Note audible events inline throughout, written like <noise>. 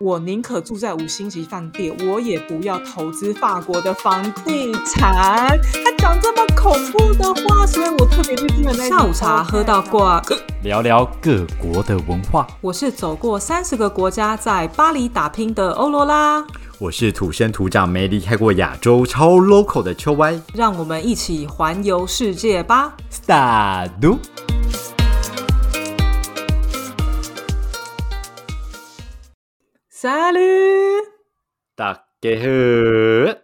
我宁可住在五星级饭店，我也不要投资法国的房地产。他讲这么恐怖的话，所以我特别去听了那下午茶喝到挂，聊聊各国的文化。我是走过三十个国家，在巴黎打拼的欧罗拉。我是土生土长、没离开过亚洲、超 local 的秋歪。让我们一起环游世界吧！Start。Salut，大家好。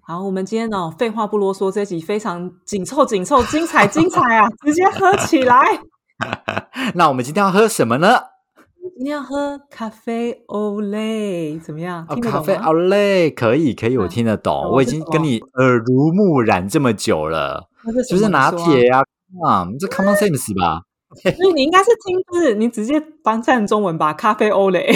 好，我们今天呢，废话不啰嗦，这集非常紧凑、紧凑、精彩、精彩啊！<laughs> 直接喝起来。<laughs> 那我们今天要喝什么呢？今天要喝咖啡欧蕾，怎么样？哦，咖啡欧蕾可以，可以，我听得懂。我已经跟你耳濡目染这么久了，就是拿铁呀，啊，这 common sense 吧？所以你应该是听字，你直接翻成中文吧。咖啡欧蕾，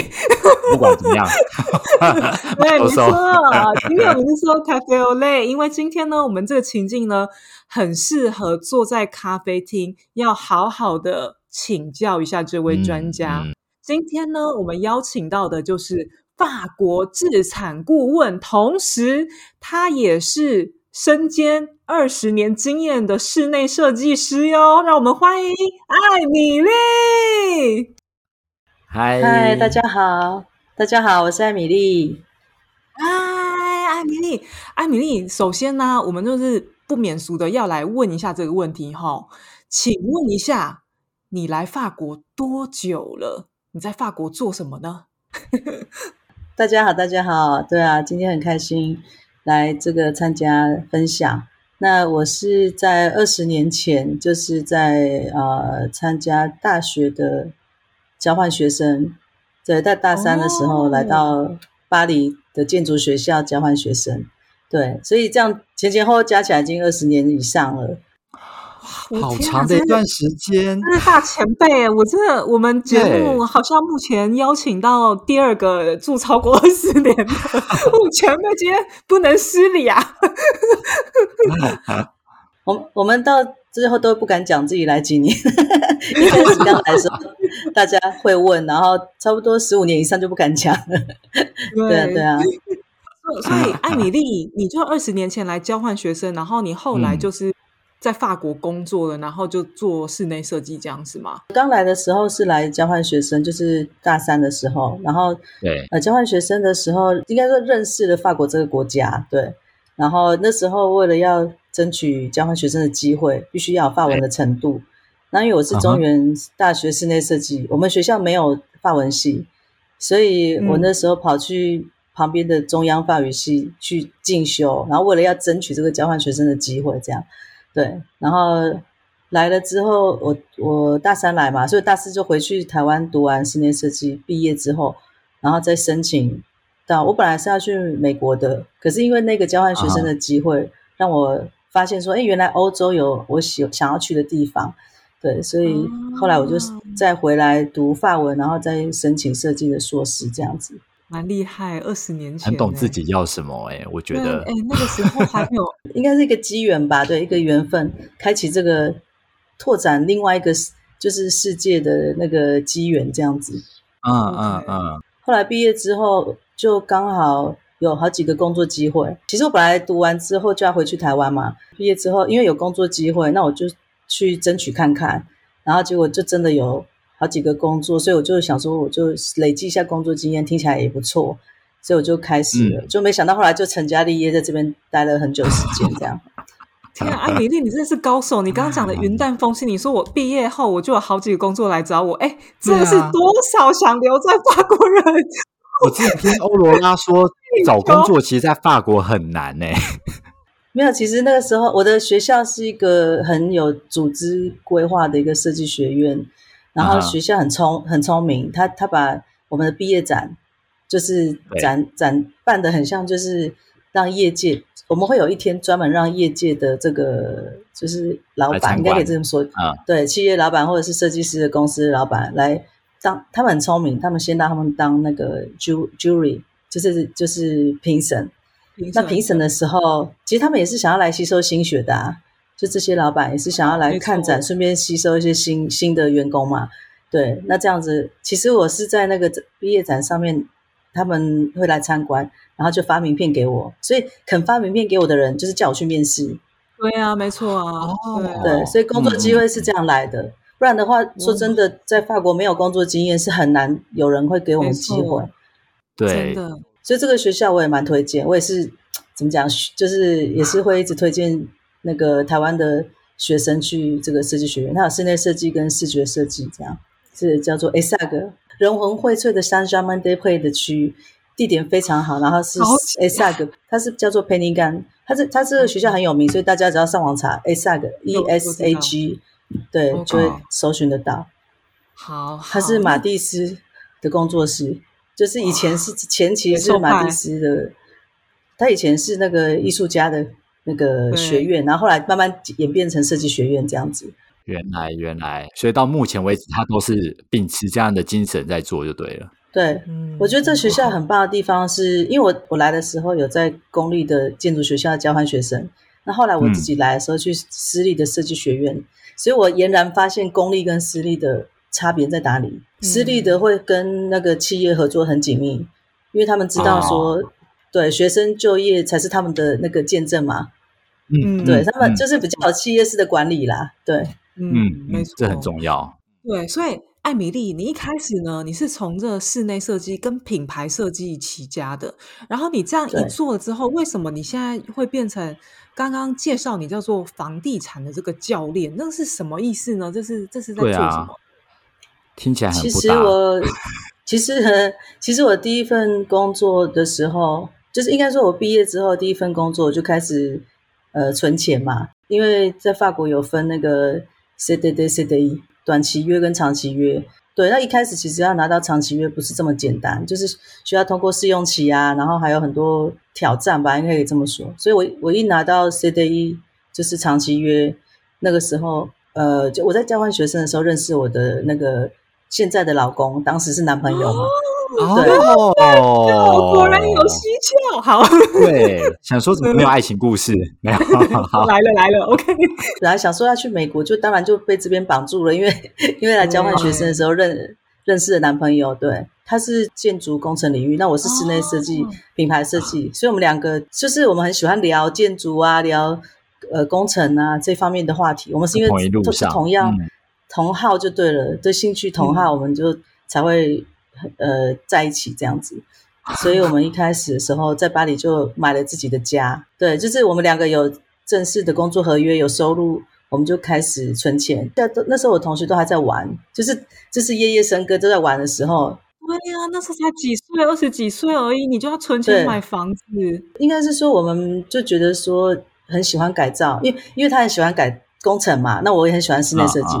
不管怎么样，<laughs> 对，<laughs> 没错。<laughs> 今天我们是说咖啡欧蕾，因为今天呢，我们这个情境呢，很适合坐在咖啡厅，要好好的请教一下这位专家。今天呢，我们邀请到的就是法国制产顾问，同时他也是。身兼二十年经验的室内设计师哟，让我们欢迎艾米丽。嗨嗨，大家好，大家好，我是艾米丽。嗨，艾米丽，艾米丽，首先呢，我们就是不免俗的要来问一下这个问题哈，请问一下，你来法国多久了？你在法国做什么呢？<laughs> 大家好，大家好，对啊，今天很开心。来这个参加分享。那我是在二十年前，就是在呃参加大学的交换学生，在大大三的时候来到巴黎的建筑学校交换学生。对，所以这样前前后后加起来已经二十年以上了。好长的一段时间，真是大前辈！我真的，我们节目好像目前邀请到第二个住超过二十年的我前辈，今天不能失礼啊！<laughs> <laughs> 我我们到最后都不敢讲自己来几年，一开始刚来的时候，<laughs> 大家会问，然后差不多十五年以上就不敢讲了。对啊，对啊。所以，艾米丽，你就二十年前来交换学生，然后你后来就是。在法国工作了，然后就做室内设计这样子吗？刚来的时候是来交换学生，就是大三的时候，然后对，呃，交换学生的时候，应该说认识了法国这个国家，对。然后那时候为了要争取交换学生的机会，必须要有法文的程度。那因为我是中原大学室内设计，我们学校没有法文系，所以我那时候跑去旁边的中央法语系去进修，然后为了要争取这个交换学生的机会，这样。对，然后来了之后，我我大三来嘛，所以大四就回去台湾读完室内设计，毕业之后，然后再申请到。我本来是要去美国的，可是因为那个交换学生的机会，让我发现说，哎，原来欧洲有我喜想要去的地方。对，所以后来我就再回来读法文，然后再申请设计的硕士，这样子。蛮厉害，二十年前很懂自己要什么哎，我觉得哎，那个时候还没有，<laughs> 应该是一个机缘吧，对，一个缘分，开启这个拓展另外一个就是世界的那个机缘这样子。嗯嗯嗯。后来毕业之后，就刚好有好几个工作机会。其实我本来读完之后就要回去台湾嘛，毕业之后因为有工作机会，那我就去争取看看，然后结果就真的有。好几个工作，所以我就想说，我就累积一下工作经验，听起来也不错，所以我就开始了。就没想到后来就成家立业，在这边待了很久时间，这样。<laughs> 天啊，阿米丽，你真的是高手！你刚刚讲的云淡风轻，你说我毕业后我就有好几个工作来找我，哎，真的是多少想留在法国人？我之前听欧罗拉说，<laughs> 找工作其实，在法国很难呢。<laughs> 没有，其实那个时候我的学校是一个很有组织规划的一个设计学院。然后学校很聪很聪明，他他把我们的毕业展就是展展办的很像，就是让业界我们会有一天专门让业界的这个就是老板应该可以这么说啊，对，企业老板或者是设计师的公司老板来当，他们很聪明，他们先让他们当那个 jury，就是就是评审。那评审的时候，其实他们也是想要来吸收新血的啊。就这些老板也是想要来看展，顺便吸收一些新新的员工嘛。对，那这样子，其实我是在那个毕业展上面他们会来参观，然后就发名片给我，所以肯发名片给我的人，就是叫我去面试。对啊，没错啊，对，所以工作机会是这样来的。不然的话，说真的，在法国没有工作经验是很难有人会给我们机会。对，所以这个学校我也蛮推荐，我也是怎么讲，就是也是会一直推荐那个台湾的学生去这个设计学院。他有室内设计跟视觉设计，这样是叫做 ASAG 人文荟萃的 j a a n d e p 的区域，地点非常好。然后是 ASAG，它是叫做 Penigan。它是它这个学校很有名，所以大家只要上网查 ESAG E S A G，对，就会搜寻得到。好，它是马蒂斯的工作室，就是以前是前期是马蒂斯的，他以前是那个艺术家的那个学院，然后后来慢慢演变成设计学院这样子。原来原来，所以到目前为止，他都是秉持这样的精神在做，就对了。对，我觉得这学校很棒的地方是，因为我我来的时候有在公立的建筑学校交换学生，那后来我自己来的时候去私立的设计学院，所以我俨然发现公立跟私立的差别在哪里。私立的会跟那个企业合作很紧密，因为他们知道说，对学生就业才是他们的那个见证嘛。嗯，对他们就是比较企业式的管理啦。对，嗯，没错，这很重要。对，所以。艾米丽，你一开始呢，你是从这室内设计跟品牌设计起家的，然后你这样一做了之后，为什么你现在会变成刚刚介绍你叫做房地产的这个教练？那是什么意思呢？这是这是在做什么？听起来很其实我其实其实我第一份工作的时候，就是应该说我毕业之后第一份工作就开始呃存钱嘛，因为在法国有分那个 CDD CDE。短期约跟长期约，对，那一开始其实要拿到长期约不是这么简单，就是需要通过试用期啊，然后还有很多挑战吧，应该可以这么说。所以，我我一拿到 CDE 就是长期约，那个时候，呃，就我在交换学生的时候认识我的那个现在的老公，当时是男朋友嘛。<laughs> 果然有蹊跷。好，对，想说怎么没有爱情故事？没有，来 <laughs> 了来了。OK，本来想说要去美国，就当然就被这边绑住了，因为 <laughs> 因为来交换学生的时候认认识的男朋友，对，他是建筑工程领域，那我是室内设计、品牌设计，所以我们两个就是我们很喜欢聊建筑啊，聊呃工程啊这方面的话题。我们是因为都是同样同号就对了，对兴趣同号，我们就才会。呃，在一起这样子，所以我们一开始的时候在巴黎就买了自己的家。对，就是我们两个有正式的工作合约，有收入，我们就开始存钱。那那时候我同学都还在玩，就是就是夜夜笙歌都在玩的时候。对呀，那时候才几岁，二十几岁而已，你就要存钱买房子。应该是说，我们就觉得说很喜欢改造，因为因为他很喜欢改工程嘛，那我也很喜欢室内设计。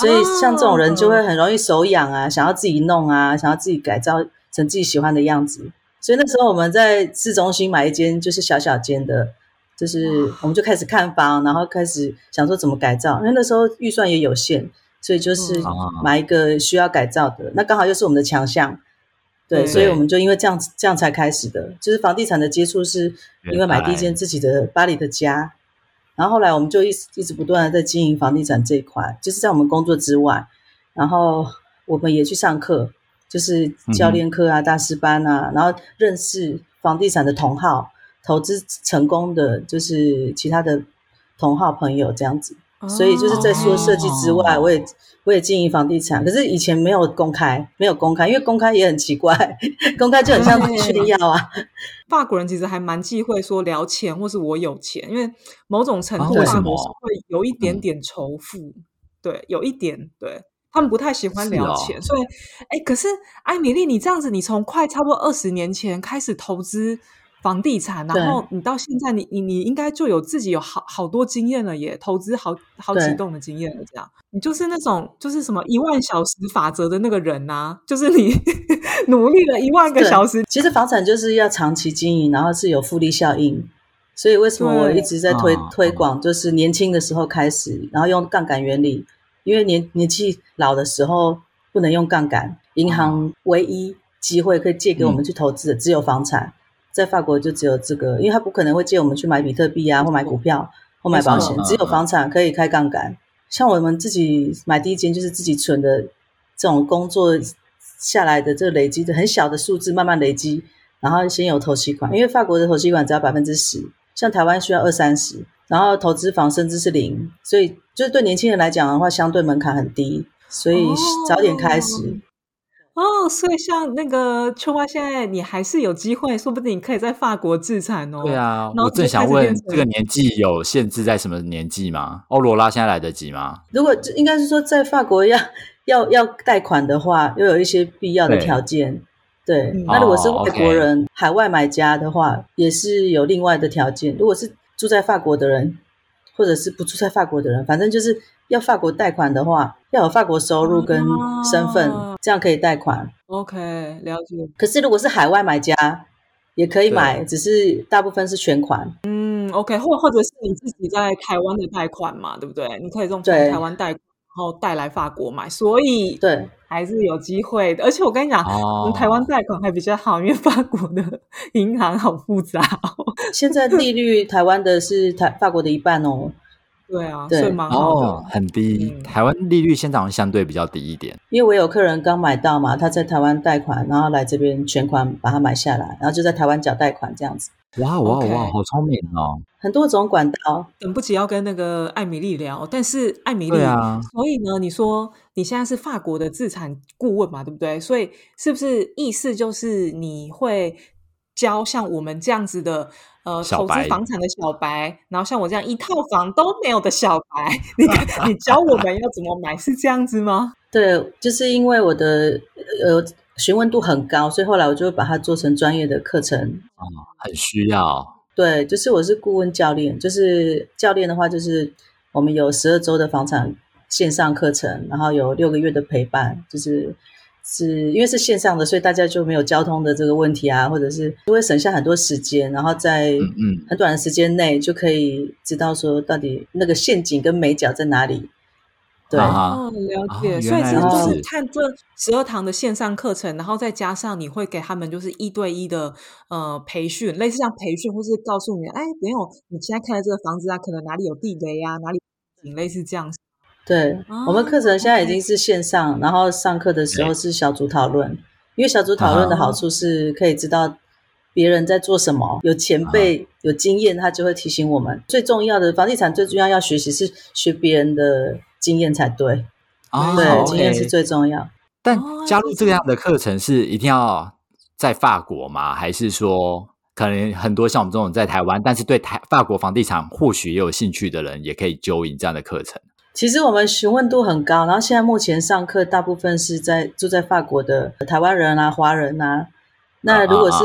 所以像这种人就会很容易手痒啊，想要自己弄啊，想要自己改造成自己喜欢的样子。所以那时候我们在市中心买一间就是小小间的，就是我们就开始看房，然后开始想说怎么改造。因为那时候预算也有限，所以就是买一个需要改造的。那刚好又是我们的强项，对，所以我们就因为这样这样才开始的。就是房地产的接触是因为买第一间自己的巴黎的家。然后后来我们就一直一直不断的在经营房地产这一块，就是在我们工作之外，然后我们也去上课，就是教练课啊、大师班啊，然后认识房地产的同好，投资成功的就是其他的同好朋友这样子。所以就是在说设计之外，我也我也经营房地产，可是以前没有公开，没有公开，因为公开也很奇怪，<laughs> 公开就很像炫耀啊。法国人其实还蛮忌讳说聊钱，或是我有钱，因为某种程度上我是会有一点点仇富，对，有一点，对他们不太喜欢聊钱，所以，哎，可是艾米丽，你这样子，你从快差不多二十年前开始投资。房地产，然后你到现在，你你你应该就有自己有好好多经验了，也投资好好几栋的经验了。这样，你就是那种就是什么一万小时法则的那个人呐，就是你 <laughs> 努力了一万个小时。其实房产就是要长期经营，然后是有复利效应。所以为什么我一直在推推广，就是年轻的时候开始，然后用杠杆原理，因为年年纪老的时候不能用杠杆，银行唯一机会可以借给我们去投资的只有房产。在法国就只有这个，因为他不可能会借我们去买比特币啊，或买股票，或买保险，只有房产可以开杠杆。像我们自己买第一间就是自己存的这种工作下来的这个累积的很小的数字慢慢累积，然后先有投期款，因为法国的投期款只要百分之十，像台湾需要二三十，然后投资房甚至是零，所以就是对年轻人来讲的话，相对门槛很低，所以早点开始。哦，所以像那个秋花，现在你还是有机会，说不定你可以在法国自产哦。对啊，我正想问，这个年纪有限制在什么年纪吗？欧罗拉现在来得及吗？如果应该是说在法国要要要贷款的话，又有一些必要的条件。对，那如果是外国人、海外买家的话，也是有另外的条件。如果是住在法国的人，或者是不住在法国的人，反正就是。要法国贷款的话，要有法国收入跟身份，这样可以贷款。OK，了解。可是如果是海外买家，也可以买，只是大部分是全款。嗯，OK，或或者是你自己在台湾的贷款嘛，对不对？你可以用台湾贷款，然后带来法国买，所以对，还是有机会的。而且我跟你讲，从台湾贷款还比较好，因为法国的银行好复杂。现在利率台湾的是台法国的一半哦。对啊，所以蛮好的，很低。台湾利率现在相对比较低一点。因为我有客人刚买到嘛，他在台湾贷款，然后来这边全款把它买下来，然后就在台湾缴贷款这样子。哇哇哇，好聪明哦！很多种管道，等不及要跟那个艾米丽聊。但是艾米丽，啊，所以呢，你说你现在是法国的资产顾问嘛，对不对？所以是不是意思就是你会教像我们这样子的？呃，投资房产的小白，然后像我这样一套房都没有的小白，<laughs> 你你教我们要怎么买，是这样子吗？<laughs> 对，就是因为我的呃询问度很高，所以后来我就把它做成专业的课程。哦，很需要。对，就是我是顾问教练，就是教练的话，就是我们有十二周的房产线上课程，然后有六个月的陪伴，就是。是因为是线上的，所以大家就没有交通的这个问题啊，或者是就会省下很多时间，然后在很短的时间内就可以知道说到底那个陷阱跟美角在哪里。对，哦，了解。所以这就是看这十二堂的线上课程，然后再加上你会给他们就是一对一的呃培训，类似像培训，或是告诉你，哎，没有，你现在看的这个房子啊，可能哪里有地雷啊，哪里类似这样。对我们课程现在已经是线上，然后上课的时候是小组讨论，因为小组讨论的好处是可以知道别人在做什么，有前辈有经验，他就会提醒我们。最重要的房地产最重要要学习是学别人的经验才对，对，经验是最重要。但加入这样的课程是一定要在法国吗？还是说可能很多像我们这种在台湾，但是对台法国房地产或许也有兴趣的人，也可以 join 这样的课程？其实我们询问度很高，然后现在目前上课大部分是在住在法国的台湾人啊、华人啊。那如果是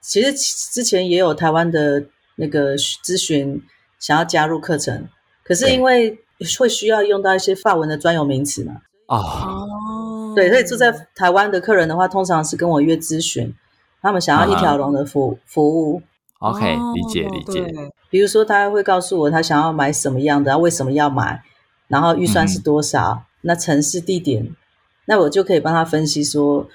其实之前也有台湾的那个咨询想要加入课程，可是因为会需要用到一些法文的专有名词嘛。哦，对，所以住在台湾的客人的话，通常是跟我约咨询，他们想要一条龙的服服务。OK，理解理解。比如说他会告诉我他想要买什么样的，为什么要买。然后预算是多少？那城市地点，那我就可以帮他分析说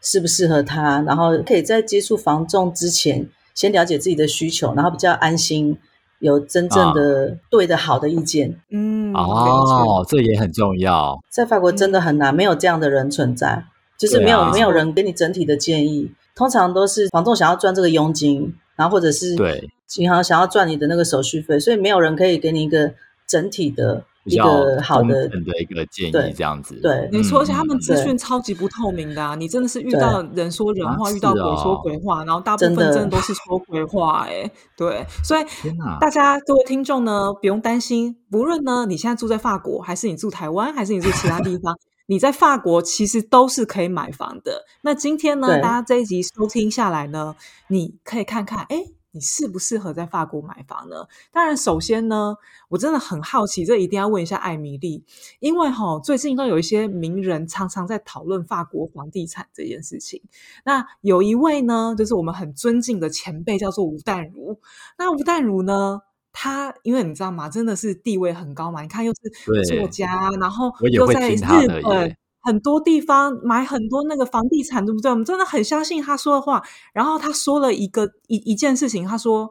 适不适合他，然后可以在接触房仲之前，先了解自己的需求，然后比较安心，有真正的对的好的意见。嗯，哦，这也很重要。在法国真的很难，没有这样的人存在，就是没有没有人给你整体的建议，通常都是房仲想要赚这个佣金，然后或者是对银行想要赚你的那个手续费，所以没有人可以给你一个整体的。一个好的的一个建议，这样子对，没错。而且他们资讯超级不透明的啊！你真的是遇到人说人话，遇到鬼说鬼话，然后大部分真的都是说鬼话哎。对，所以大家各位听众呢，不用担心，不论呢你现在住在法国，还是你住台湾，还是你住其他地方，<laughs> 你在法国其实都是可以买房的。那今天呢，大家这一集收听下来呢，你可以看看，哎。你适不适合在法国买房呢？当然，首先呢，我真的很好奇，这一定要问一下艾米丽，因为哈，最近都有一些名人常常在讨论法国房地产这件事情。那有一位呢，就是我们很尊敬的前辈，叫做吴淡如。那吴淡如呢，他因为你知道吗，真的是地位很高嘛，你看又是作家，然后又在日本。很多地方买很多那个房地产，对不对？我们真的很相信他说的话。然后他说了一个一一件事情，他说：“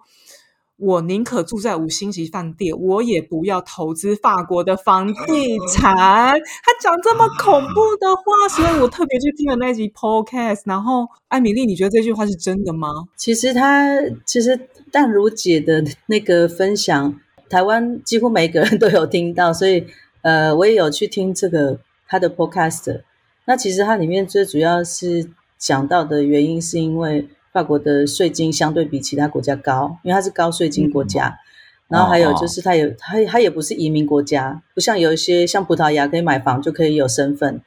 我宁可住在五星级饭店，我也不要投资法国的房地产。他讲这么恐怖的话，所以我特别去听了那集 podcast。然后，艾米丽，你觉得这句话是真的吗？其实他，其实淡如姐的那个分享，台湾几乎每个人都有听到，所以呃，我也有去听这个他的 podcast。那其实它里面最主要是讲到的原因，是因为。法国的税金相对比其他国家高，因为它是高税金国家。然后还有就是，它有它它也不是移民国家，不像有一些像葡萄牙可以买房就可以有身份。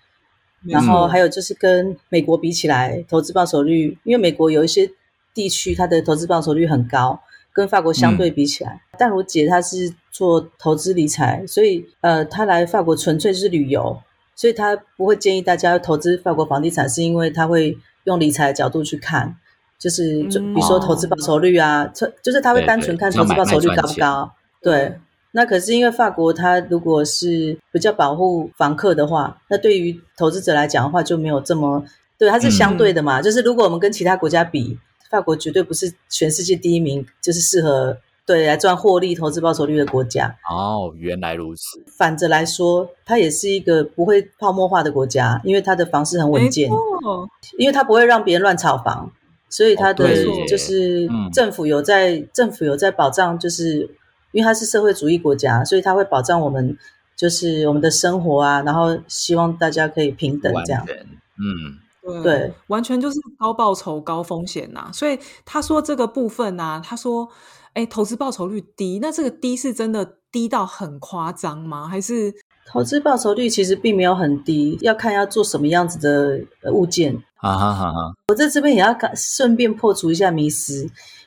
然后还有就是跟美国比起来，投资报酬率，因为美国有一些地区它的投资报酬率很高，跟法国相对比起来。但我姐她是做投资理财，所以呃，她来法国纯粹是旅游，所以他不会建议大家投资法国房地产，是因为他会用理财的角度去看。就是就比如说投资报酬率啊，就是他会单纯看投资报酬率高不高。对，那可是因为法国它如果是比较保护房客的话，那对于投资者来讲的话就没有这么对，它是相对的嘛。就是如果我们跟其他国家比，法国绝对不是全世界第一名，就是适合对来赚获利投资报酬率的国家。哦，原来如此。反着来说，它也是一个不会泡沫化的国家，因为它的房市很稳健，因为它不会让别人乱炒房。所以它的就是政府有在政府有在保障，就是因为它是社会主义国家，所以它会保障我们就是我们的生活啊，然后希望大家可以平等这样。嗯，对，完全就是高报酬高风险呐。所以他说这个部分呢，他说，哎，投资报酬率低，那这个低是真的低到很夸张吗？还是？投资报酬率其实并没有很低，要看要做什么样子的物件。啊哈哈哈！我在这边也要顺便破除一下迷思，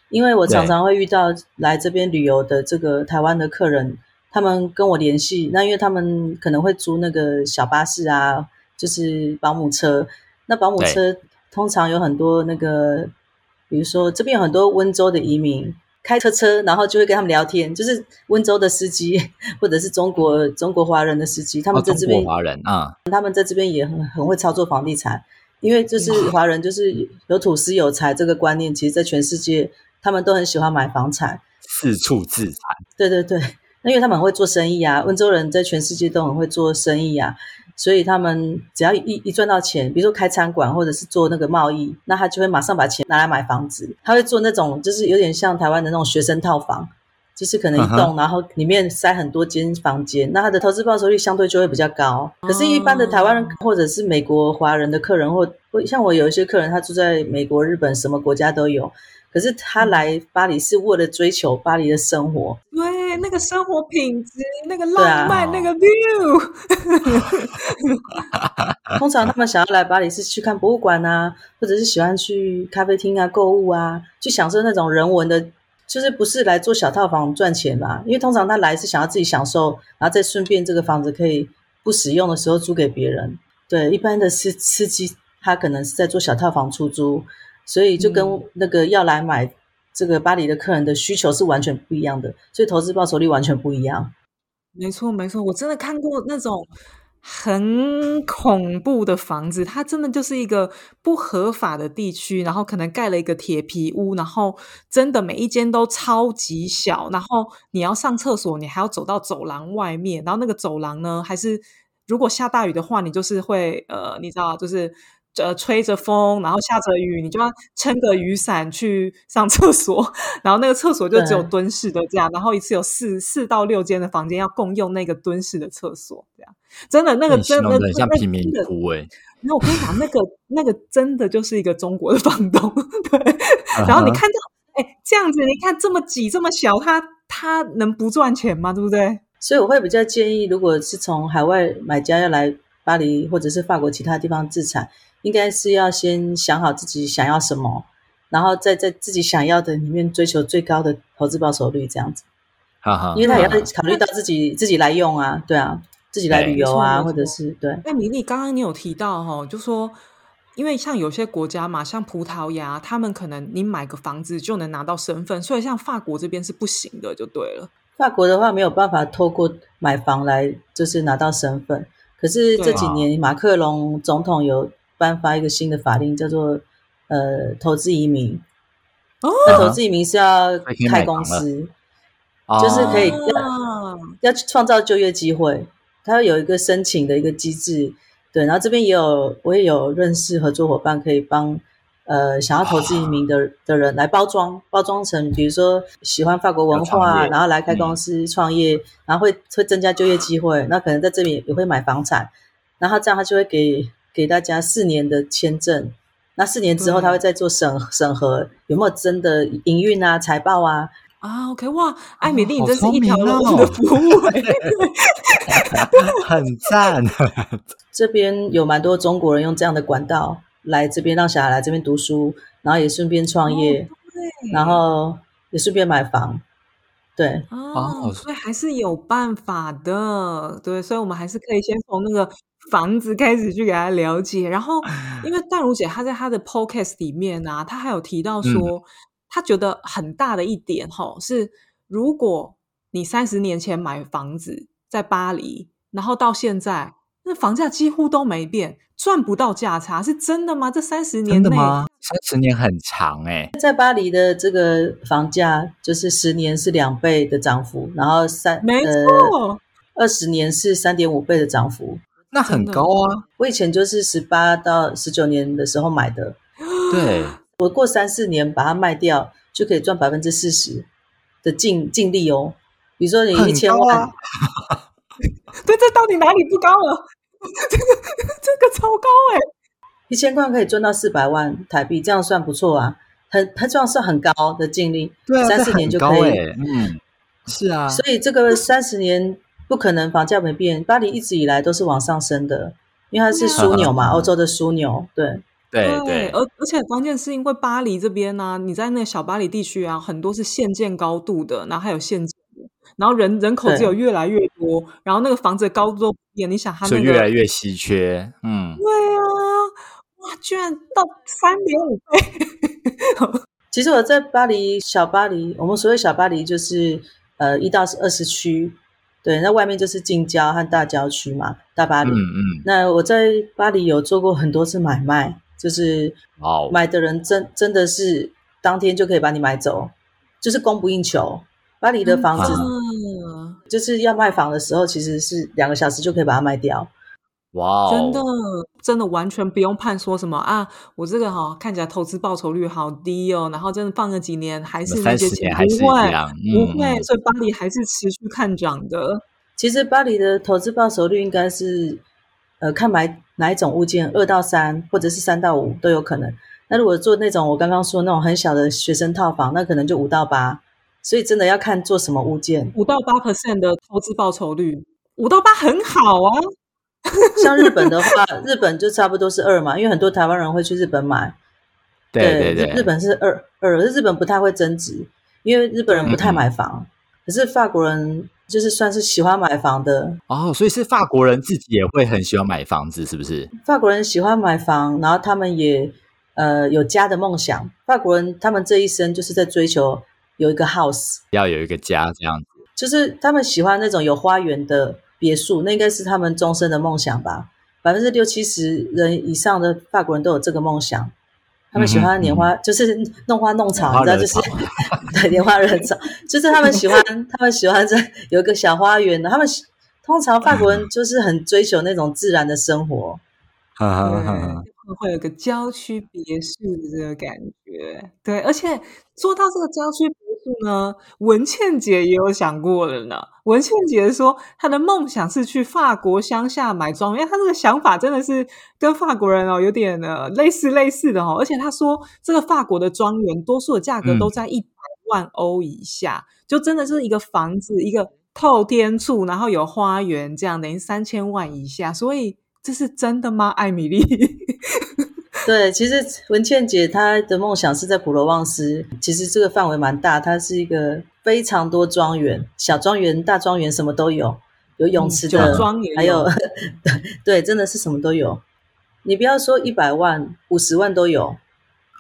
因为我常常会遇到来这边旅游的这个台湾的客人，他们跟我联系，那因为他们可能会租那个小巴士啊，就是保姆车。那保姆车通常有很多那个，比如说这边有很多温州的移民。开车车，然后就会跟他们聊天，就是温州的司机，<laughs> 或者是中国中国华人的司机，他们在这边华人啊，他们在这边也很很会操作房地产，因为就是华人就是有土司有财这个观念，其实在全世界他们都很喜欢买房产，四处自产。对对对，那因为他们很会做生意啊，温州人在全世界都很会做生意啊。所以他们只要一一赚到钱，比如说开餐馆或者是做那个贸易，那他就会马上把钱拿来买房子。他会做那种就是有点像台湾的那种学生套房，就是可能一栋，然后里面塞很多间房间，那他的投资报酬率相对就会比较高。可是，一般的台湾人或者是美国华人的客人，或或像我有一些客人，他住在美国、日本，什么国家都有。可是他来巴黎是为了追求巴黎的生活，对那个生活品质、那个浪漫、那个 view。<laughs> <laughs> 通常他们想要来巴黎是去看博物馆啊，或者是喜欢去咖啡厅啊、购物啊，去享受那种人文的，就是不是来做小套房赚钱嘛？因为通常他来是想要自己享受，然后再顺便这个房子可以不使用的时候租给别人。对，一般的司司机他可能是在做小套房出租。所以就跟那个要来买这个巴黎的客人的需求是完全不一样的，所以投资报酬率完全不一样。没错，没错，我真的看过那种很恐怖的房子，它真的就是一个不合法的地区，然后可能盖了一个铁皮屋，然后真的每一间都超级小，然后你要上厕所，你还要走到走廊外面，然后那个走廊呢，还是如果下大雨的话，你就是会呃，你知道，就是。呃，吹着风，然后下着雨，你就要撑个雨伞去上厕所，<laughs> 然后那个厕所就只有蹲式的这样，然后一次有四四到六间的房间要共用那个蹲式的厕所，这样真的那个真的像贫民窟哎。那我跟你讲，那个那个真的就是一个中国的房东，<laughs> 对。然后你看到哎这样子，你看这么挤这么小，他他能不赚钱吗？对不对？所以我会比较建议，如果是从海外买家要来巴黎或者是法国其他地方自产。应该是要先想好自己想要什么，然后再在自己想要的里面追求最高的投资报酬率，这样子。哈哈，因为他也要考虑到自己自己来用啊，对啊，自己来旅游啊，或者是对。那米粒刚刚你有提到哈，就说因为像有些国家嘛，像葡萄牙，他们可能你买个房子就能拿到身份，所以像法国这边是不行的，就对了。法国的话没有办法透过买房来就是拿到身份，可是这几年马克龙总统有。颁发一个新的法令，叫做呃投资移民。那投资移民是要开公司，就是可以要要创造就业机会，它有一个申请的一个机制。对，然后这边也有我也有认识合作伙伴，可以帮呃想要投资移民的的人来包装，包装成比如说喜欢法国文化，然后来开公司创业，然后会会增加就业机会。那可能在这边也会买房产，然后这样他就会给给大家四年的签证。那四年之后，他会再做审审核，有没有真的营运啊、财报啊？啊，OK，哇，艾米丽，你真是一条龙的服务 <laughs> <laughs> 很赞。这边有蛮多中国人用这样的管道来这边，让小孩来这边读书，然后也顺便创业，然后也顺便买房。对，哦，所以还是有办法的。对，所以我们还是可以先从那个。房子开始去给他了解，然后因为淡如姐她在她的 podcast 里面啊，她还有提到说，她觉得很大的一点哈是，如果你三十年前买房子在巴黎，然后到现在那房价几乎都没变，赚不到价差，是真的吗？这三十年内吗？三十年很长哎，在巴黎的这个房价就是十年是两倍的涨幅，然后三没错，二十年是三点五倍的涨幅。那很高啊！我以前就是十八到十九年的时候买的，<gasps> 对我过三四年把它卖掉，就可以赚百分之四十的净净利哦。比如说你一千万，<laughs> 对，这到底哪里不高了？<laughs> 这个这个超高哎！一千块可以赚到四百万台币，这样算不错啊。很它这样是很高的净利，对，三四年就可以。嗯，是啊。所以这个三十年。不可能，房价没变。巴黎一直以来都是往上升的，因为它是枢纽嘛，欧洲的枢纽。对对对，而而且关键是因为巴黎这边呢，你在那个小巴黎地区啊，很多是限建高度的，然后还有限建，然后人人口只有越来越多，然后那个房子的高度变，你想它那个越来越稀缺。嗯，对啊，哇，居然到三点五倍。<laughs> 其实我在巴黎小巴黎，我们所谓小巴黎就是呃一到二十区。对，那外面就是近郊和大郊区嘛，大巴黎。嗯嗯。那我在巴黎有做过很多次买卖，就是买的人真真的是当天就可以把你买走，就是供不应求。巴黎的房子就是要卖房的时候，其实是两个小时就可以把它卖掉。哇，真的真的完全不用判说什么啊！我这个哈看起来投资报酬率好低哦，然后真的放个几年还是那些钱不会不会，所以巴黎还是持续看涨的。其实巴黎的投资报酬率应该是呃看买哪一种物件，二到三或者是三到五都有可能。那如果做那种我刚刚说那种很小的学生套房，那可能就五到八。所以真的要看做什么物件，五到八 percent 的投资报酬率，五到八很好啊。<laughs> 像日本的话，日本就差不多是二嘛，因为很多台湾人会去日本买。对对对，日本是二二，日本不太会增值，因为日本人不太买房。可是法国人就是算是喜欢买房的哦，所以是法国人自己也会很喜欢买房子，是不是？法国人喜欢买房，然后他们也呃有家的梦想。法国人他们这一生就是在追求有一个 house，要有一个家这样子，就是他们喜欢那种有花园的。别墅，那应该是他们终身的梦想吧。百分之六七十人以上的法国人都有这个梦想。他们喜欢拈花，就是弄花弄草，你知道，就是 <laughs> 对拈花惹草，就是他们喜欢，<laughs> 他们喜欢在有一个小花园的。他们通常法国人就是很追求那种自然的生活。会有个郊区别墅的这个感觉，对，而且说到这个郊区别墅呢，文倩姐也有想过了呢。文倩姐说，她的梦想是去法国乡下买庄园，她这个想法真的是跟法国人哦有点呃类似类似的哦。而且她说，这个法国的庄园多数的价格都在一百万欧以下，就真的是一个房子，一个透天处，然后有花园这样，等于三千万以下，所以。这是真的吗，艾米丽？对，其实文倩姐她的梦想是在普罗旺斯，其实这个范围蛮大，它是一个非常多庄园，小庄园、大庄园什么都有，有泳池的，还有 <laughs> 对，真的是什么都有。你不要说一百万、五十万都有，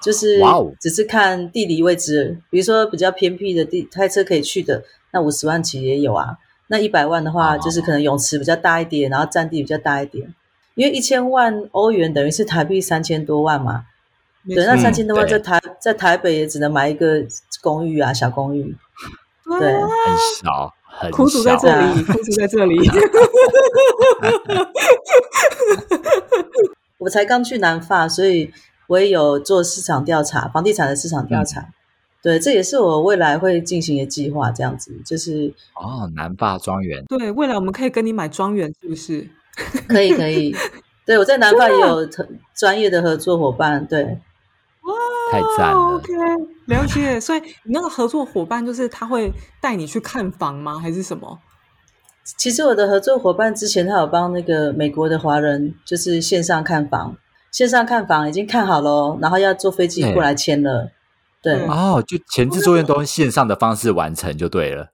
就是只是看地理位置，比如说比较偏僻的地，开车可以去的，那五十万其实也有啊。那一百万的话，就是可能泳池比较大一点，然后占地比较大一点。因为一千万欧元等于是台币三千多万嘛，对，那三千多万在对台在台北也只能买一个公寓啊，小公寓。对很少，很苦主在少这里，苦主在这里。<laughs> <laughs> 我才刚去南法，所以我也有做市场调查，房地产的市场调查。对，这也是我未来会进行的计划，这样子就是哦，南法庄园对，未来我们可以跟你买庄园，是不是？<laughs> 可以可以。对我在南法也有特专业的合作伙伴，对，哇太赞哦了。OK，了解。所以你那个合作伙伴就是他会带你去看房吗？还是什么？其实我的合作伙伴之前他有帮那个美国的华人，就是线上看房，线上看房已经看好了哦，然后要坐飞机过来签了。对，嗯哦，就前置作业都用线上的方式完成就对了，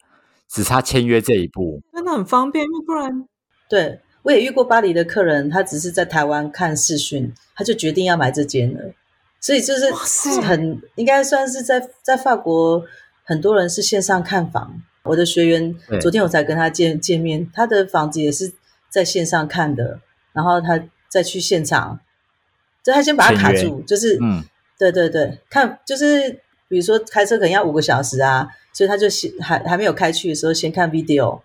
只差签约这一步。真的很方便，因为不然对我也遇过巴黎的客人，他只是在台湾看视讯，他就决定要买这间了。所以就是很应该算是在在法国，很多人是线上看房。我的学员昨天我才跟他见见面，他的房子也是在线上看的，然后他再去现场，就他先把它卡住，就是嗯，对对对，看就是比如说开车可能要五个小时啊，所以他就先还还没有开去的时候先看 video，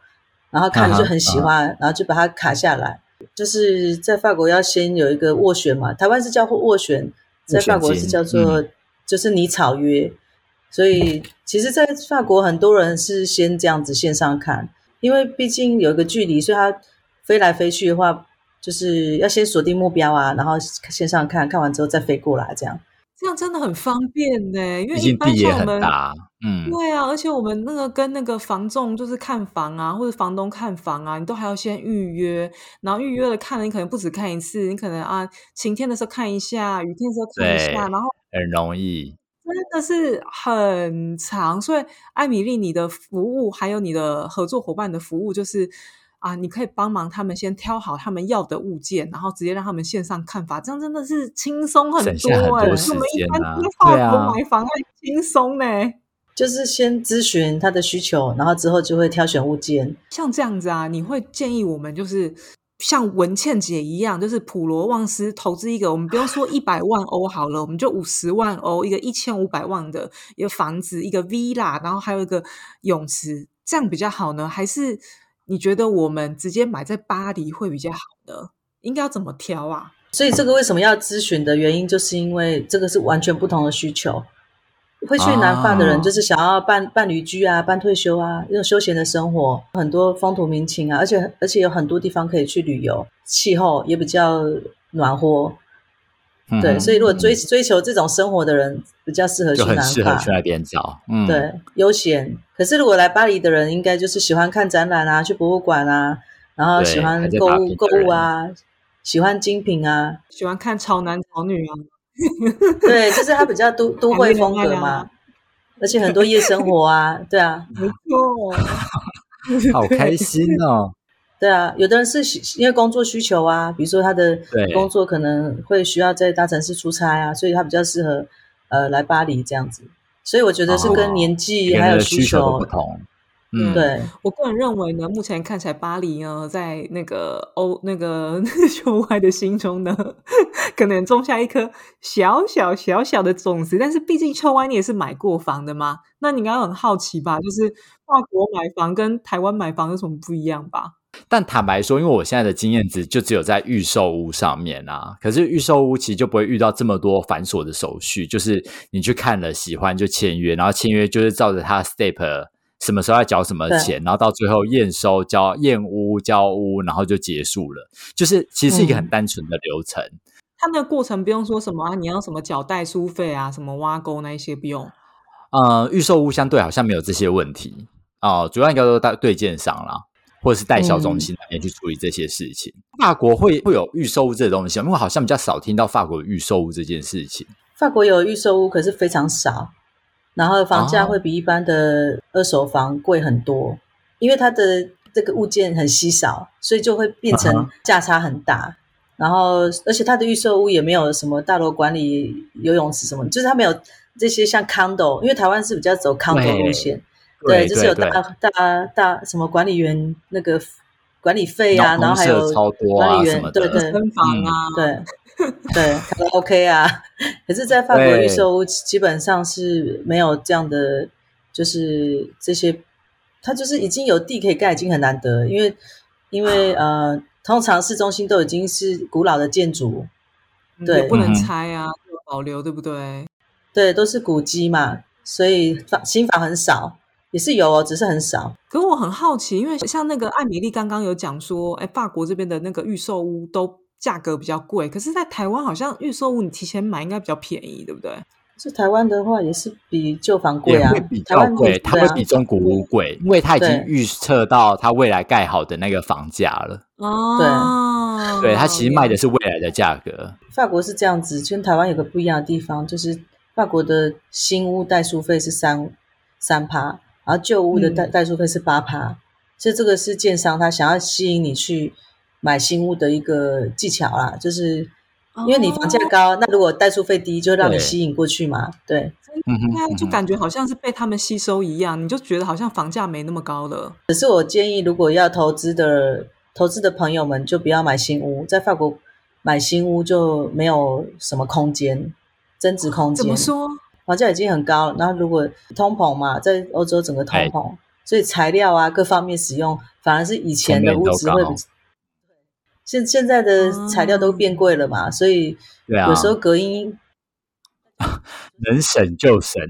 然后看了就很喜欢，然后就把它卡下来。就是在法国要先有一个斡旋嘛，台湾是叫斡旋，在法国是叫做、就是拟草约。所以其实，在法国很多人是先这样子线上看，因为毕竟有一个距离，所以他飞来飞去的话，就是要先锁定目标啊，然后线上看看完之后再飞过来这样。这样真的很方便呢。因为一般像我们嗯，对啊，而且我们那个跟那个房仲就是看房啊，或者房东看房啊，你都还要先预约，然后预约了看了，你可能不止看一次，你可能啊晴天的时候看一下，雨天的时候看一下，然后很容易。真的是很长。所以艾米丽，你的服务还有你的合作伙伴的服务，就是啊，你可以帮忙他们先挑好他们要的物件，然后直接让他们线上看法，这样真的是轻松很省下很多哎、多比我们一般时间啊在法国对啊买房还轻松呢、就是先咨询他的需求，然后之后就会挑选物件。像这样子啊，你会建议我们就是像文倩姐一样，就是普罗旺斯投资一个，我们不用说一百万欧好了，我们就五十万欧一个一千五百万的一个房子，一个 villa，然后还有一个泳池，这样比较好呢？还是你觉得我们直接买在巴黎会比较好呢？应该要怎么挑啊？所以这个为什么要咨询的原因，就是因为这个是完全不同的需求。会去南法的人，哦就是想要办办旅居啊、办退休啊，那种休闲的生活，很多风土民情啊，而且而且有很多地方可以去旅游，气候也比较暖和。对，嗯所以如果追追求这种生活的人，比较适合去就很南法。适合去那边找。嗯，对，悠闲。可是如果来巴黎的人，应该就是喜欢看展览啊，去博物馆啊，然后喜欢购物购物啊，喜欢精品啊，喜欢看潮男潮女啊？对，就是它比较都 <laughs> 都会风格嘛啊，而且很多夜生活啊，对啊，没错，<laughs> 好开心哦。对啊，有的人是喜因为工作需求啊，比如说他的工作可能会需要在大城市出差啊，所以他比较适合呃来巴黎这样子。所以我觉得是跟哦年纪还有需求不，同。嗯，对，我个人认为呢，目前看起来巴黎呢，在那个欧那个 <laughs> 秋外的心中呢，<laughs> 可能种下一颗小小小小的种子。但是毕竟秋歪你也是买过房的嘛，那你应该很好奇吧？就是法国买房跟台湾买房有什么不一样吧？但坦白说，因为我现在的经验值就只有在预售屋上面啊，可是预售屋其实就不会遇到这么多繁琐的手续，就是你去看了喜欢就签约，然后签约就是照着它 step 什么时候要缴什么钱，然后到最后验收交验屋交屋，然后就结束了，就是其实是一个很嗯。单纯的流程。它那个过程不用说什么啊，你要什么缴代书费啊，什么挖沟那一些不用。呃，预售屋相对好像没有这些问题。哦、主要应该都在对建商啦，或者是代销中心那边去处理这些事情。法国会会有预售屋这东西吗，因为我好像比较少听到法国有预售屋这件事情。法国有预售屋，可是非常少，然后房价哦会比一般的二手房贵很多，因为它的这个物件很稀少，所以就会变嗯成价差很大。然后，而且它的预售屋也没有什么大楼管理、游泳池什么，就是它没有这些像 condo，因为台湾是比较走 condo 路线，对就是有大大大什么管理员那个管理费啊，然后还有超多啊管理员对对分房啊，对对，卡拉 <laughs> OK 啊。可是，在法国预售屋基本上是没有这样的，就是这些，它就是已经有地可以盖，已经很难得，因为因为 <laughs> 呃，通常市中心都已经是古老的建筑，对，不能拆啊，保留，对不对？对，都是古迹嘛，所以房新房很少。也是有哦，只是很少。可是我很好奇，因为像那个艾米丽刚刚有讲说，哎，法国这边的那个预售屋都价格比较贵，可是，在台湾好像预售屋你提前买应该比较便宜，对不对？是台湾的话，也是比旧房贵啊，比较贵，它会比中古屋贵，因为它已经预测到它未来盖好的那个房价了。哦，对，对，它其实卖的是未来的价格。法国是这样子，跟台湾有个不一样的地方，就是法国的新屋代书费是三三趴。然后旧屋的代代数费是八趴，所以这个是建商他想要吸引你去买新屋的一个技巧啦，就是因为你房价高，那如果代数费低，就让你吸引过去嘛。对，那就感觉好像是被他们吸收一样，你就觉得好像房价没那么高了。可是我建议，如果要投资的投资的朋友们，就不要买新屋，在法国买新屋就没有什么空间增值空间。怎么说？房价已经很高了，然后如果通膨嘛，在欧洲整个通膨，所以材料啊各方面使用反而是以前的物质会比，现现在的材料都变贵了嘛，所以有时候隔音 <laughs> 能省就省。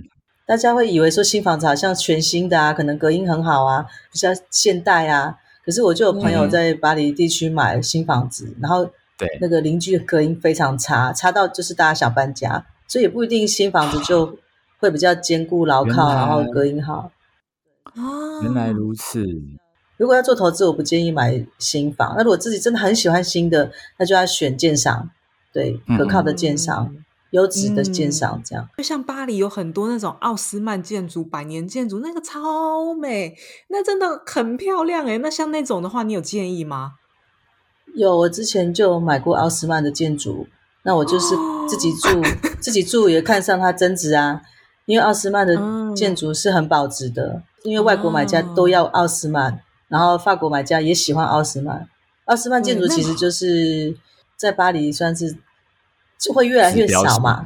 大家会以为说新房子好像全新的啊，可能隔音很好啊，比较现代啊。可是我就有朋友在巴黎地区买新房子，然后对那个邻居隔音非常差，差到就是大家想搬家。所以也不一定新房子就会比较坚固牢靠，然后隔音好。哦，原来如此。如果要做投资，我不建议买新房。那如果自己真的很喜欢新的，那就要选建商，对，可靠的建商，优质的建商，这样。就像巴黎有很多那种奥斯曼建筑、百年建筑，那个超美，那真的很漂亮哎。那像那种的话，你有建议吗？有，我之前就买过奥斯曼的建筑。那我就是自己住，自己住也看上它增值啊，因为奥斯曼的建筑是很保值的，因为外国买家都要奥斯曼，然后法国买家也喜欢奥斯曼。奥斯曼建筑其实就是在巴黎算是就会越来越少嘛，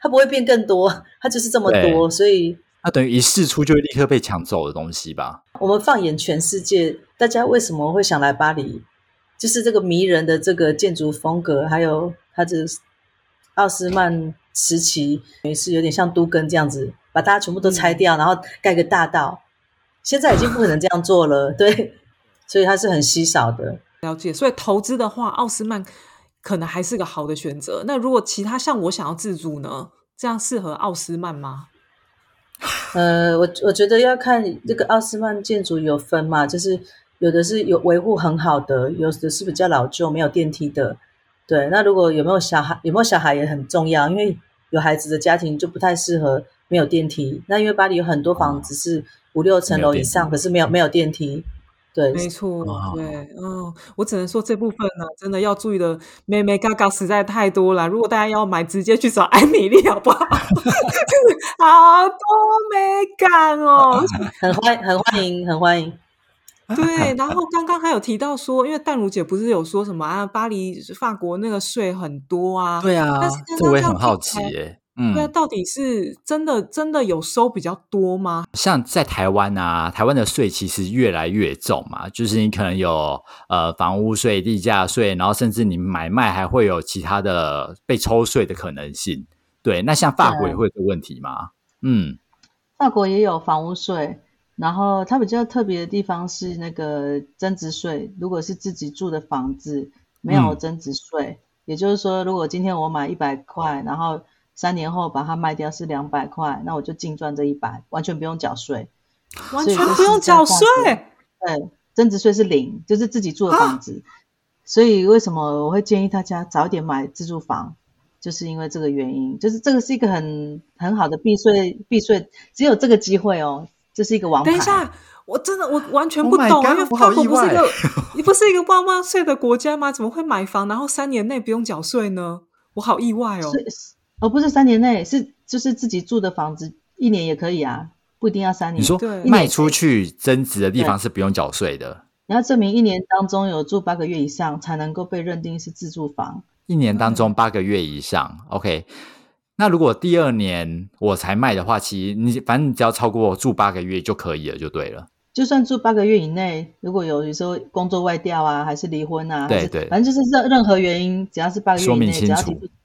它不会变更多，它就是这么多，所以它等于一试出就立刻被抢走的东西吧。我们放眼全世界，大家为什么会想来巴黎？就是这个迷人的这个建筑风格，还有。它这奥斯曼时期也是有点像都根这样子，把大家全部都拆掉，然后盖个大道。现在已经不可能这样做了，<laughs> 对，所以它是很稀少的。了解，所以投资的话，奥斯曼可能还是个好的选择。那如果其他像我想要自住呢？这样适合奥斯曼吗？<laughs> 呃，我我觉得要看这个奥斯曼建筑有分嘛，就是有的是有维护很好的，有的是比较老旧，没有电梯的。对，那如果有没有小孩，有没有小孩也很重要，因为有孩子的家庭就不太适合没有电梯。那因为巴黎有很多房子是五六层楼以上，可是没有没有电梯。对，没错，对，嗯，我只能说这部分呢，真的要注意的，妹妹嘎嘎实在太多了。如果大家要买，直接去找艾米丽好不好？<laughs> 好多美感哦，<laughs> 很欢很欢迎，很欢迎。<laughs> 对，然后刚刚还有提到说，因为淡如姐不是有说什么啊？巴黎法国那个税很多啊。对啊，这我也很好奇耶。嗯，对啊，到底是真的真的有收比较多吗？像在台湾啊，台湾的税其实越来越重嘛，就是你可能有呃房屋税、地价税，然后甚至你买卖还会有其他的被抽税的可能性。对，那像法国也会有问题吗？嗯，法国也有房屋税。然后它比较特别的地方是那个增值税，如果是自己住的房子没有增值税，也就是说，如果今天我买一百块，然后三年后把它卖掉是两百块，那我就净赚这一百，完全不用缴税，完全不用缴税。对，增值税是零，就是自己住的房子。所以为什么我会建议大家早点买自住房，就是因为这个原因，就是这个是一个很很好的避税避税，只有这个机会哦。这是一个王牌。等一下，我真的我完全不懂，因为法国不是一个，你不是一个万万税的国家吗？怎么会买房然后三年内不用缴税呢？我好意外哦。是，而不是三年内，是就是自己住的房子一年也可以啊，不一定要三年。你说卖出去增值的地方是不用缴税的，你要证明一年当中有住八个月以上，才能够被认定是自住房。一年当中八个月以上，OK。那如果第二年我才卖的话，其实你反正你只要超过住八个月就可以了，就对了。就算住八个月以内，如果有有时候工作外调啊，还是离婚啊，对对，反正就是任任何原因，只要是八个月以内，只要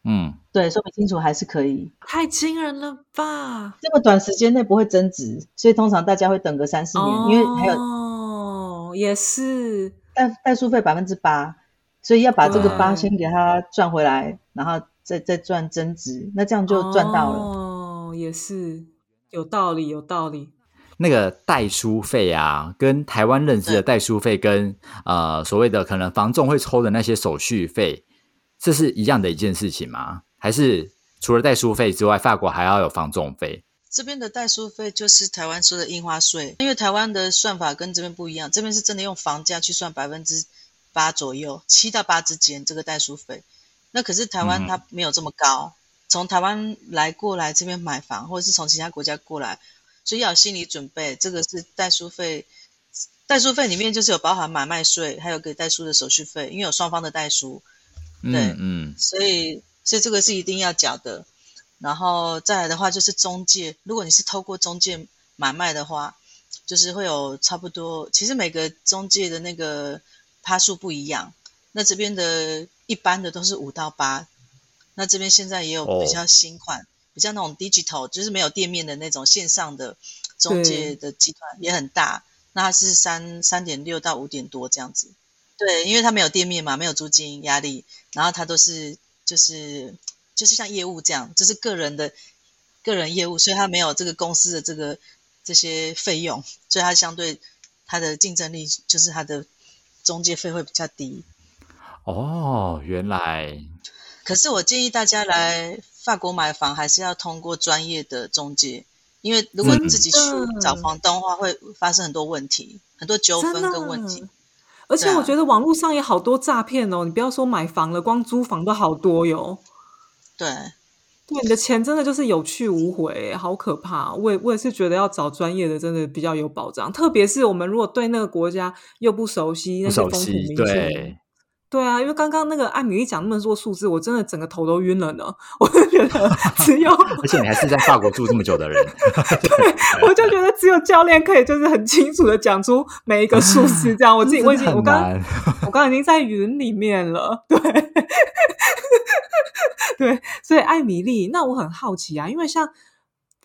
嗯，对，说明清楚还是可以。太惊人了吧！这么短时间内不会增值，所以通常大家会等个三四年，因为还有哦，也是代代书费百分之八，所以要把这个八先给他赚回来，然后再再赚增值，那这样就赚到了。哦，也是有道理，有道理。那个代书费啊，跟台湾认知的代书费，跟呃所谓的可能房仲会抽的那些手续费，这是一样的一件事情吗？还是除了代书费之外，法国还要有房仲费？这边的代书费就是台湾说的印花税，因为台湾的算法跟这边不一样，这边是真的用房价去算百分之八左右，七到八之间这个代书费。那可是台湾它没有这么高，从台湾来过来这边买房，或者是从其他国家过来。所以要有心理准备，这个是代书费，代书费里面就是有包含买卖税，还有给代书的手续费，因为有双方的代书，对，嗯，所以所以这个是一定要缴的。然后再来的话就是中介，如果你是透过中介买卖的话，就是会有差不多，其实每个中介的那个趴数不一样，那这边的一般的都是五到八，那这边现在也有比较新款。比较那种 digital，就是没有店面的那种线上的中介的集团也很大，那它是三三点六到五点多这样子。对，因为它没有店面嘛，没有租金压力，然后它都是就是就是像业务这样，就是个人的个人业务，所以它没有这个公司的这个这些费用，所以它相对它的竞争力就是它的中介费会比较低。哦，原来。可是我建议大家来。法国买房还是要通过专业的中介，因为如果自己去找房东的话，会发生很多问题，很多纠纷跟问题。而且我觉得网络上也好多诈骗哦，你不要说买房了，光租房都好多哟。对，对，你的钱真的就是有去无回，好可怕。我也我也是觉得要找专业的，真的比较有保障。特别是我们如果对那个国家又不熟悉，那些风土民情。对啊，因为刚刚那个艾米丽讲那么多数字，我真的整个头都晕了呢。我就觉得 <laughs> 只有，而且你还是在法国住这么久的人，<laughs> 对，我就觉得只有教练可以就是很清楚的讲出每一个数字，这样我自己 <laughs> 我已经我刚我刚刚已经在云里面了，对，对，所以艾米丽，那我很好奇啊，因为像。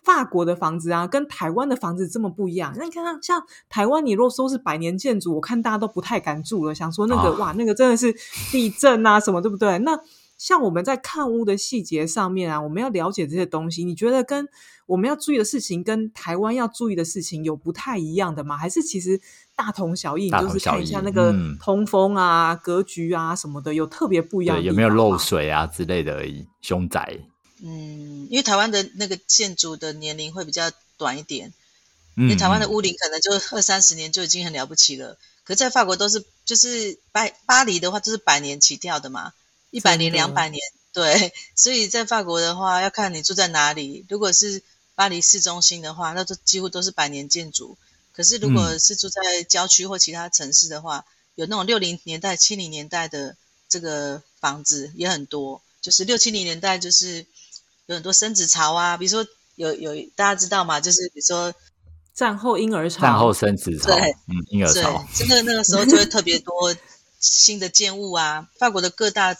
法国的房子啊，跟台湾的房子这么不一样。那你看，像台湾，你若说是百年建筑，我看大家都不太敢住了，想说那个哇，那个真的是地震啊什么，对不对？那像我们在看屋的细节上面啊，我们要了解这些东西，你觉得跟我们要注意的事情，跟台湾要注意的事情有不太一样的吗？还是其实大同小异？就是看一下那个通风啊、格局啊什么的，有特别不一样？有没有漏水啊之类的而已？凶宅。嗯，因为台湾的那个建筑的年龄会比较短一点，因为台湾的屋龄可能就二三十年就已经很了不起了。可在法国都是，就是巴巴黎的话，就是百年起跳的嘛，一百年、两百年，对。所以在法国的话，要看你住在哪里。如果是巴黎市中心的话，那都几乎都是百年建筑。可是如果是住在郊区或其他城市的话，有那种六零年代、七零年代的这个房子也很多，就是六七零年代就是。有很多生殖潮啊，比如说有有大家知道吗？就是比如说战后婴儿潮、战后生殖潮，对，嗯，婴儿潮，真的那个时候就会特别多新的建物啊。法国的各大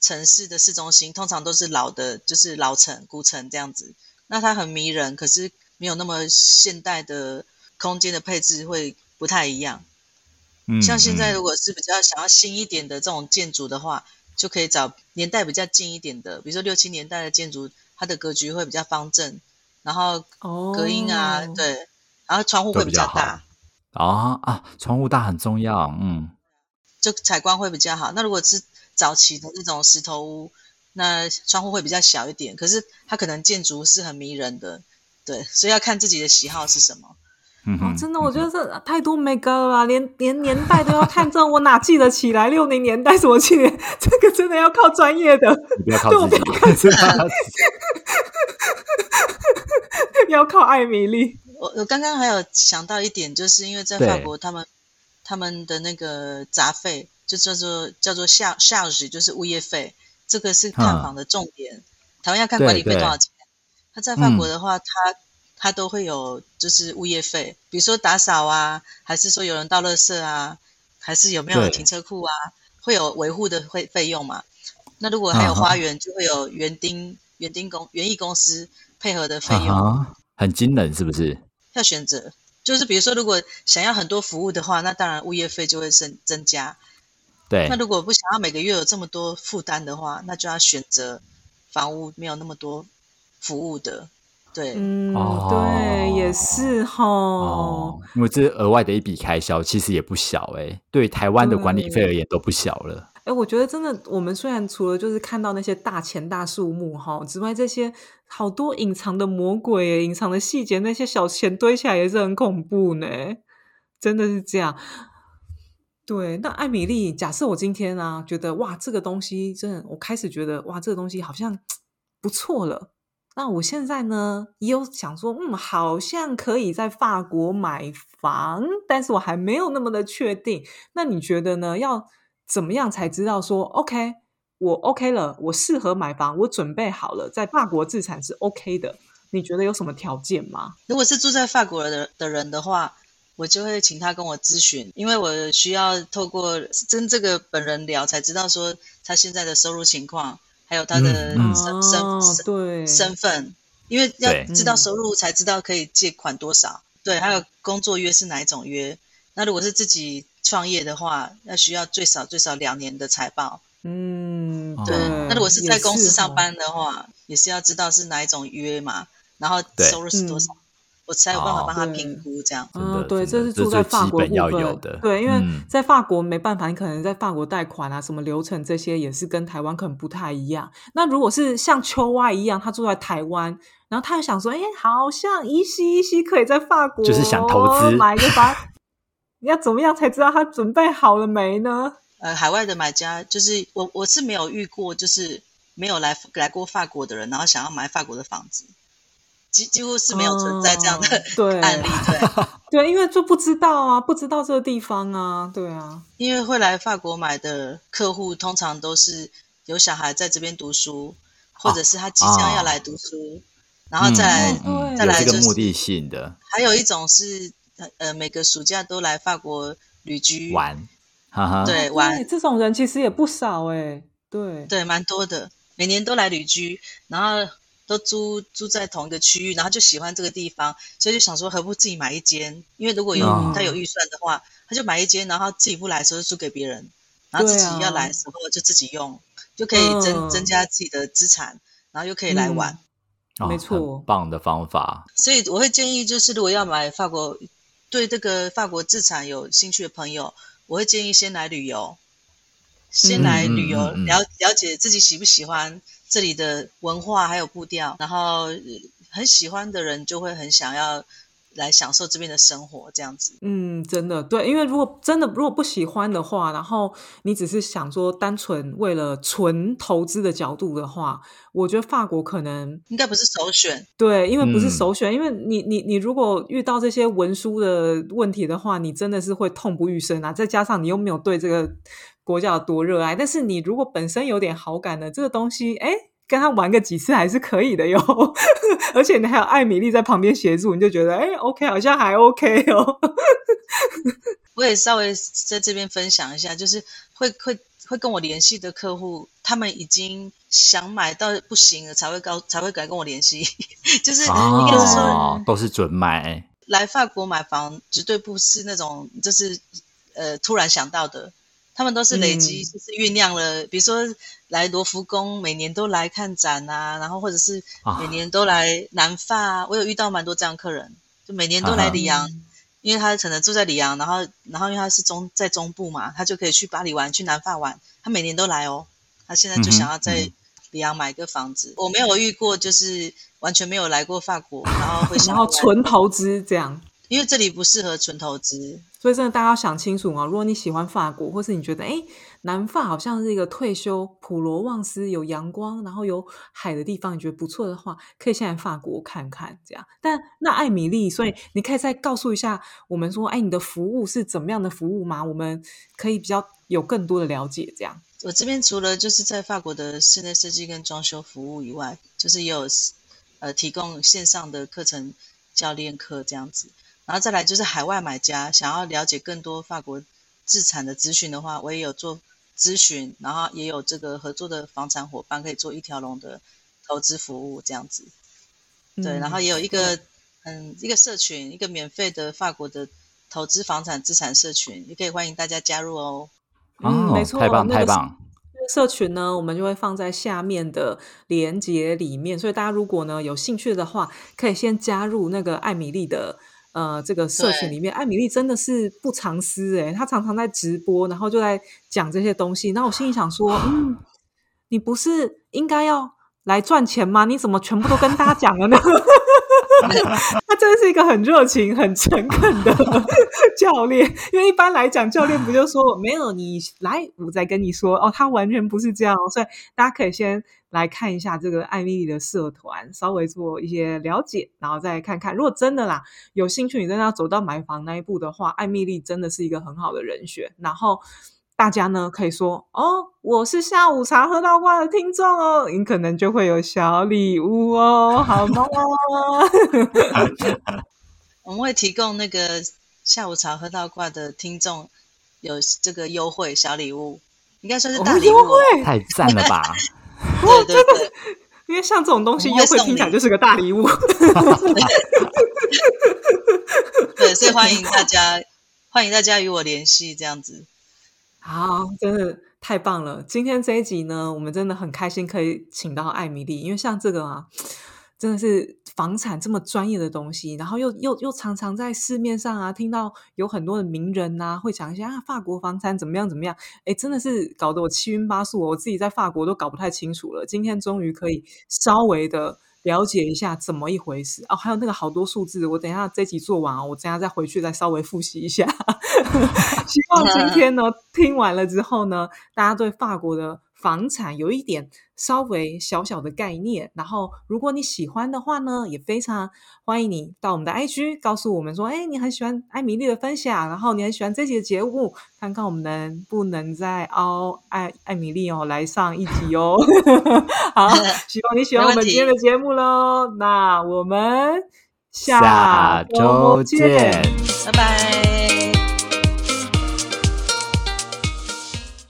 城市的市中心通常都是老的，就是老城、古城这样子。那它很迷人，可是没有那么现代的空间的配置会不太一样。嗯，像现在如果是比较想要新一点的这种建筑的话，就可以找年代比较近一点的，比如说六七年代的建筑。它的格局会比较方正，然后隔音啊，对，然后窗户会比较大。啊啊，窗户大很重要，嗯，就采光会比较好。那如果是早期的那种石头屋，那窗户会比较小一点，可是它可能建筑是很迷人的，对，所以要看自己的喜好是什么。哦，真的，我觉得这太多没高了，连连年代都要看这，我哪记得起来？<laughs> 六零年代什么纪念？这个真的要靠专业的，不要靠自己，<laughs> 要靠艾米丽。我我刚刚还有想到一点，就是因为在法国，他们他们的那个杂费就叫做叫做下下日，就是物业费，这个是看房的重点。台湾要看管理费多少钱？他在法国的话，他他都会有就是物业费，比如说打扫啊，还是说有人倒垃圾啊，还是有没有停车库啊，会有维护的费费用嘛？那如果还有花园，就会有园丁园丁公园艺公司配合的费用，很惊人，是不是？要选择，就是比如说，如果想要很多服务的话，那当然物业费就会增增加。对。那如果不想要每个月有这么多负担的话，那就要选择房屋没有那么多服务的。对，嗯，对，也是哈。哦，因为这额外的一笔开销其实也不小哎，对台湾的管理费而言都不小了。哎，我觉得真的，我们虽然除了就是看到那些大钱大数目哈之外，这些好多隐藏的魔鬼、隐藏的细节，那些小钱堆起来也是很恐怖呢。真的是这样。对，那艾米丽，假设我今天啊，觉得哇，这个东西真的，我开始觉得哇，这个东西好像 <tsk> 不错了。那我现在呢，也有想说，嗯，好像可以在法国买房，但是我还没有那么的确定。那你觉得呢？要？怎么样才知道说 OK，我 OK 了，我适合买房，我准备好了，在法国自产是 OK 的？你觉得有什么条件吗？如果是住在法国的的人的话，我就会请他跟我咨询，因为我需要透过跟这个本人聊，才知道说他现在的收入情况，还有他的身身对身份，因为要知道收入才知道可以借款多少。对，还有工作约是哪一种约？那如果是自己。创业的话，那需要最少最少两年的财报。嗯，对。那如果是在公司上班的话，也是要知道是哪一种约嘛，然后收入是多少，我才有办法帮他评估这样。嗯，对，这是住在法国部分。对，因为在法国没办法，你可能在法国贷款啊，什么流程这些也是跟台湾可能不太一样。那如果是像秋蛙一样，他住在台湾，然后他又想说，哎，好像依稀依稀可以在法国，就是想投资买个房。你要怎么样才知道他准备好了没呢？呃，海外的买家就是我，我是没有遇过，就是没有来来过法国的人，然后想要买法国的房子，几几乎是没有存在这样的 <laughs> 案例。对，<laughs> 对，因为就不知道啊，不知道这个地方啊，对啊。因为会来法国买的客户，通常都是有小孩在这边读书，或者是他即将要来读书，然后再来再来这个目的性的。还有一种是。呃，每个暑假都来法国旅居玩，哈哈对玩这种人其实也不少哎，对对，蛮多的，每年都来旅居，然后都租租在同一个区域，然后就喜欢这个地方，所以就想说何不自己买一间？因为如果有他有预算的话，他就买一间，然后自己不来的时候租给别人，然后自己要来的时候就自己用，就可以增增加自己的资产，然后又可以来玩，没错，棒的方法。所以我会建议，就是如果要买法国。对这个法国自产有兴趣的朋友，我会建议先来旅游，先来旅游了了解自己喜不喜欢这里的文化还有步调，然后很喜欢的人就会很想要。来享受这边的生活，这样子。嗯，真的对，因为如果真的如果不喜欢的话，然后你只是想说单纯为了纯投资的角度的话，我觉得法国可能应该不是首选。对，因为不是首选，因为你你你如果遇到这些文书的问题的话，你真的是会痛不欲生啊！再加上你又没有对这个国家有多热爱，但是你如果本身有点好感的这个东西，哎。跟他玩个几次还是可以的哟，<laughs> 而且你还有艾米丽在旁边协助，你就觉得哎，OK，好像还 OK 哦。<laughs> 我也稍微在这边分享一下，就是会会会跟我联系的客户，他们已经想买到不行了，才会告才会敢跟我联系，<laughs> 就是应该是说都是准买。来法国买房绝对不是那种就是呃突然想到的。他们都是累积，就是酝酿了。比如说来罗浮宫，每年都来看展啊，然后或者是每年都来南法。我有遇到蛮多这样客人，就每年都来里昂，因为他可能住在里昂，然后然后因为他是中在中部嘛，他就可以去巴黎玩，去南法玩。他每年都来哦，他现在就想要在里昂买个房子。我没有遇过，就是完全没有来过法国，然后会 <laughs> 然后纯投资这样。因为这里不适合纯投资，所以真的大家要想清楚啊！如果你喜欢法国，或是你觉得哎，南法好像是一个退休普罗旺斯有阳光，然后有海的地方，你觉得不错的话，可以先来法国看看。这样，但那艾米丽，所以你可以再告诉一下我们说，哎，你的服务是怎么样的服务吗？我们可以比较有更多的了解。这样，我这边除了就是在法国的室内设计跟装修服务以外，就是也有呃提供线上的课程教练课这样子，然后再来就是海外买家想要了解更多法国自产的资讯的话，我也有做咨询，然后也有这个合作的房产伙伴可以做一条龙的投资服务这样子。对，然后也有一个嗯一个社群，一个免费的法国的投资房产资产社群，也可以欢迎大家加入哦。嗯，没错，太棒太棒。社群呢，我们就会放在下面的连接里面，所以大家如果呢有兴趣的话，可以先加入那个艾米丽的呃这个社群里面。艾米丽真的是不藏私诶，她常常在直播，然后就在讲这些东西。然后我心里想说，嗯，<laughs> 你不是应该要来赚钱吗？你怎么全部都跟大家讲了呢？<laughs> <laughs> 他真的是一个很热情、很诚恳的教练。因为一般来讲，教练不就说没有你来，我再跟你说哦，他完全不是这样。所以大家可以先来看一下这个艾米丽的社团，稍微做一些了解，然后再看看。如果真的啦有兴趣，你真的要走到买房那一步的话，艾米丽真的是一个很好的人选。然后。大家呢可以说哦，我是下午茶喝到挂的听众哦，你可能就会有小礼物哦，好吗？<laughs> 我们会提供那个下午茶喝到挂的听众有这个优惠小礼物，应该算是大礼物，太赞了吧？对对对，因为像这种东西优惠听起来就是个大礼物，对，所以欢迎大家，欢迎大家与我联系，这样子。好，真的太棒了！今天这一集呢，我们真的很开心可以请到艾米丽，因为像这个啊，真的是房产这么专业的东西，然后又又又常常在市面上啊听到有很多的名人呐会讲一些啊法国房产怎么样怎么样，哎，真的是搞得我七晕八素，我自己在法国都搞不太清楚了。今天终于可以稍微的。了解一下怎么一回事哦，还有那个好多数字，我等一下这集做完，我等下再回去再稍微复习一下。<laughs> 希望今天呢听完了之后呢，大家对法国的。房产有一点稍微小小的概念，然后如果你喜欢的话呢，也非常欢迎你到我们的 IG 告诉我们说，哎，你很喜欢艾米丽的分享，然后你很喜欢这集的节目，看看我们能不能再凹艾艾米丽哦来上一集哦。<laughs> 好，希望你喜欢我们今天的节目喽。那我们下周见，拜拜。